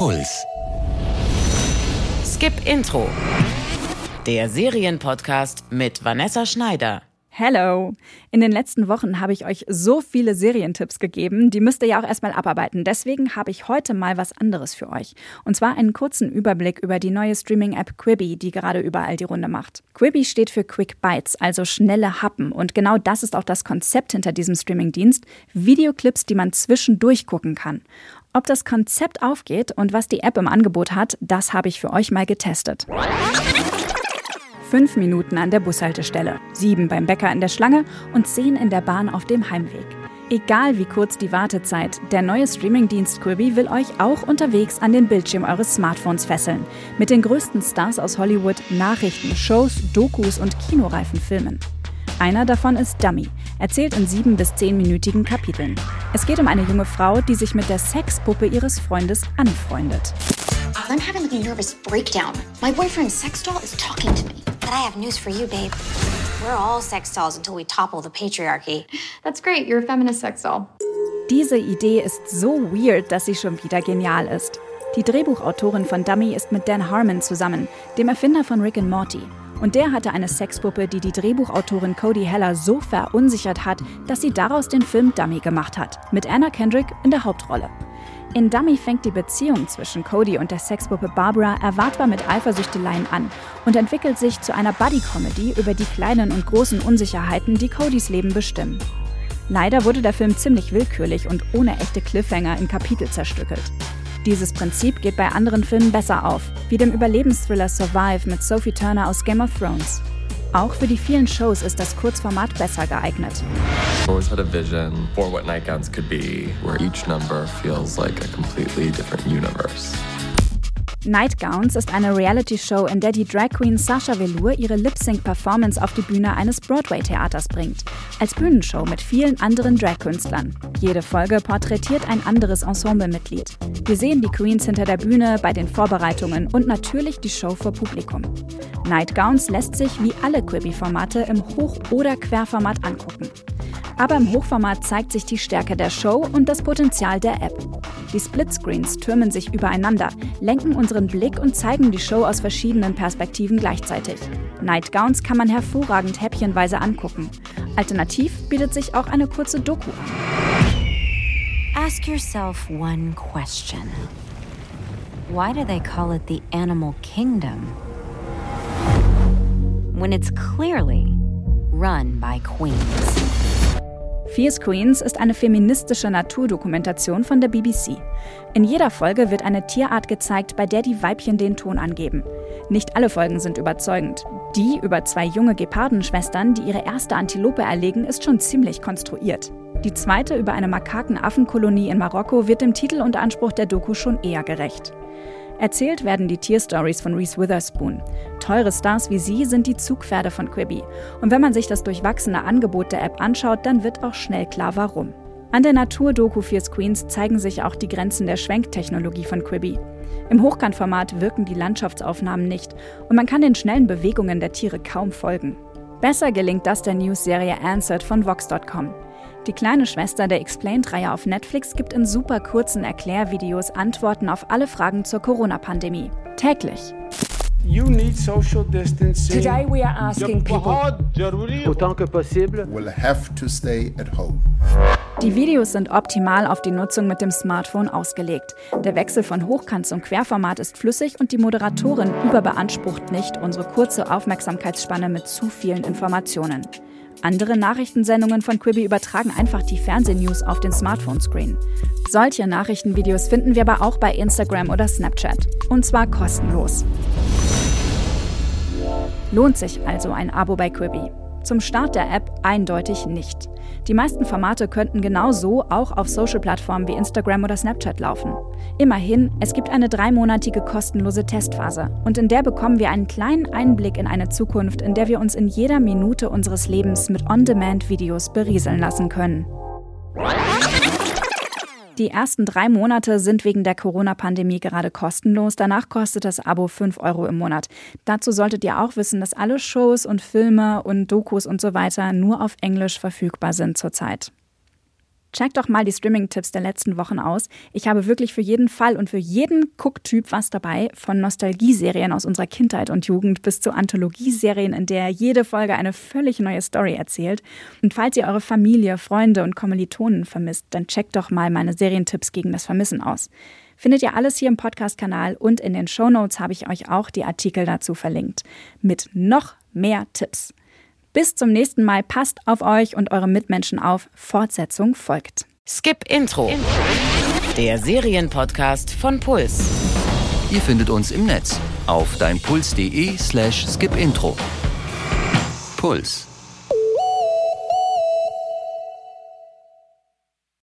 Puls. Skip Intro. Der Serienpodcast mit Vanessa Schneider. Hello! In den letzten Wochen habe ich euch so viele Serientipps gegeben, die müsst ihr ja auch erstmal abarbeiten. Deswegen habe ich heute mal was anderes für euch. Und zwar einen kurzen Überblick über die neue Streaming-App Quibi, die gerade überall die Runde macht. Quibi steht für Quick Bites, also schnelle Happen. Und genau das ist auch das Konzept hinter diesem Streaming-Dienst. Videoclips, die man zwischendurch gucken kann. Ob das Konzept aufgeht und was die App im Angebot hat, das habe ich für euch mal getestet. Fünf Minuten an der Bushaltestelle, sieben beim Bäcker in der Schlange und zehn in der Bahn auf dem Heimweg. Egal wie kurz die Wartezeit, der neue Streamingdienst Quibi will euch auch unterwegs an den Bildschirm eures Smartphones fesseln. Mit den größten Stars aus Hollywood, Nachrichten, Shows, Dokus und kinoreifen Filmen. Einer davon ist Dummy, erzählt in sieben bis zehnminütigen Kapiteln. Es geht um eine junge Frau, die sich mit der Sexpuppe ihres Freundes anfreundet. I'm having like a nervous breakdown. My boyfriend's sex doll is talking to me. But I have news for you, babe. We're all sex dolls until we topple the patriarchy. That's great. You're a feminist sex doll. Diese Idee ist so weird, dass sie schon wieder genial ist. Die Drehbuchautorin von Dummy ist mit Dan Harmon zusammen, dem Erfinder von Rick and Morty. Und der hatte eine Sexpuppe, die die Drehbuchautorin Cody Heller so verunsichert hat, dass sie daraus den Film Dummy gemacht hat, mit Anna Kendrick in der Hauptrolle. In Dummy fängt die Beziehung zwischen Cody und der Sexpuppe Barbara erwartbar mit Eifersüchteleien an und entwickelt sich zu einer Buddy-Comedy über die kleinen und großen Unsicherheiten, die Codys Leben bestimmen. Leider wurde der Film ziemlich willkürlich und ohne echte Cliffhanger in Kapitel zerstückelt. Dieses Prinzip geht bei anderen Filmen besser auf, wie dem Überlebensthriller Survive mit Sophie Turner aus Game of Thrones. Auch für die vielen Shows ist das Kurzformat besser geeignet. Always had a vision for what nightgowns could be, where each number feels like a completely different universe. Nightgowns ist eine Reality-Show, in der die Drag Queen Sasha Velour ihre Lip-Sync-Performance auf die Bühne eines Broadway-Theaters bringt. Als Bühnenshow mit vielen anderen Drag-Künstlern. Jede Folge porträtiert ein anderes Ensemblemitglied. Wir sehen die Queens hinter der Bühne, bei den Vorbereitungen und natürlich die Show vor Publikum. Nightgowns lässt sich wie alle Quibi-Formate im Hoch- oder Querformat angucken. Aber im Hochformat zeigt sich die Stärke der Show und das Potenzial der App. Die Splitscreens türmen sich übereinander, lenken unseren Blick und zeigen die Show aus verschiedenen Perspektiven gleichzeitig. Nightgowns kann man hervorragend häppchenweise angucken. Alternativ bietet sich auch eine kurze Doku an. Ask yourself one question. Why do they call it the animal kingdom? When it's clearly run by queens. Fierce Queens ist eine feministische Naturdokumentation von der BBC. In jeder Folge wird eine Tierart gezeigt, bei der die Weibchen den Ton angeben. Nicht alle Folgen sind überzeugend. Die über zwei junge Gepardenschwestern, die ihre erste Antilope erlegen, ist schon ziemlich konstruiert. Die zweite über eine Makaken-Affenkolonie in Marokko wird dem Titel und Anspruch der Doku schon eher gerecht. Erzählt werden die Tierstories von Reese Witherspoon. Teure Stars wie sie sind die Zugpferde von Quibi. Und wenn man sich das durchwachsene Angebot der App anschaut, dann wird auch schnell klar, warum. An der Naturdoku Fierce Queens zeigen sich auch die Grenzen der Schwenktechnologie von Quibi. Im Hochkantformat wirken die Landschaftsaufnahmen nicht und man kann den schnellen Bewegungen der Tiere kaum folgen. Besser gelingt das der News-Serie Answered von Vox.com. Die kleine Schwester der Explained-Reihe auf Netflix gibt in super kurzen Erklärvideos Antworten auf alle Fragen zur Corona-Pandemie. Täglich. You need social distancing. Today we are asking people autant que possible will have to stay at home. Die Videos sind optimal auf die Nutzung mit dem Smartphone ausgelegt. Der Wechsel von Hochkant zum Querformat ist flüssig und die Moderatorin überbeansprucht nicht unsere kurze Aufmerksamkeitsspanne mit zu vielen Informationen. Andere Nachrichtensendungen von Quibi übertragen einfach die Fernsehnews auf den Smartphone-Screen. Solche Nachrichtenvideos finden wir aber auch bei Instagram oder Snapchat. Und zwar kostenlos. Lohnt sich also ein Abo bei Quibi? Zum Start der App eindeutig nicht. Die meisten Formate könnten genauso auch auf Social-Plattformen wie Instagram oder Snapchat laufen. Immerhin, es gibt eine dreimonatige kostenlose Testphase und in der bekommen wir einen kleinen Einblick in eine Zukunft, in der wir uns in jeder Minute unseres Lebens mit On-Demand-Videos berieseln lassen können. Die ersten drei Monate sind wegen der Corona-Pandemie gerade kostenlos. Danach kostet das Abo 5 Euro im Monat. Dazu solltet ihr auch wissen, dass alle Shows und Filme und Dokus und so weiter nur auf Englisch verfügbar sind zurzeit. Checkt doch mal die Streaming-Tipps der letzten Wochen aus. Ich habe wirklich für jeden Fall und für jeden Cook-Typ was dabei, von Nostalgieserien aus unserer Kindheit und Jugend bis zu Anthologieserien, in der jede Folge eine völlig neue Story erzählt. Und falls ihr eure Familie, Freunde und Kommilitonen vermisst, dann checkt doch mal meine Serientipps gegen das Vermissen aus. Findet ihr alles hier im Podcast-Kanal und in den Show Notes habe ich euch auch die Artikel dazu verlinkt. Mit noch mehr Tipps. Bis zum nächsten Mal. Passt auf euch und eure Mitmenschen auf. Fortsetzung folgt. Skip Intro. Der Serienpodcast von Puls. Ihr findet uns im Netz auf deinpuls.de slash skipintro. Puls.